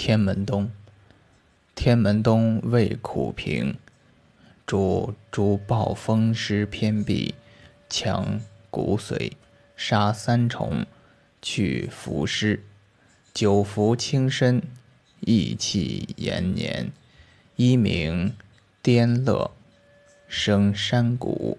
天门冬，天门冬味苦平，主诸暴风湿偏痹，强骨髓，杀三虫，去浮湿，久服轻身，益气延年。一名颠乐，生山谷。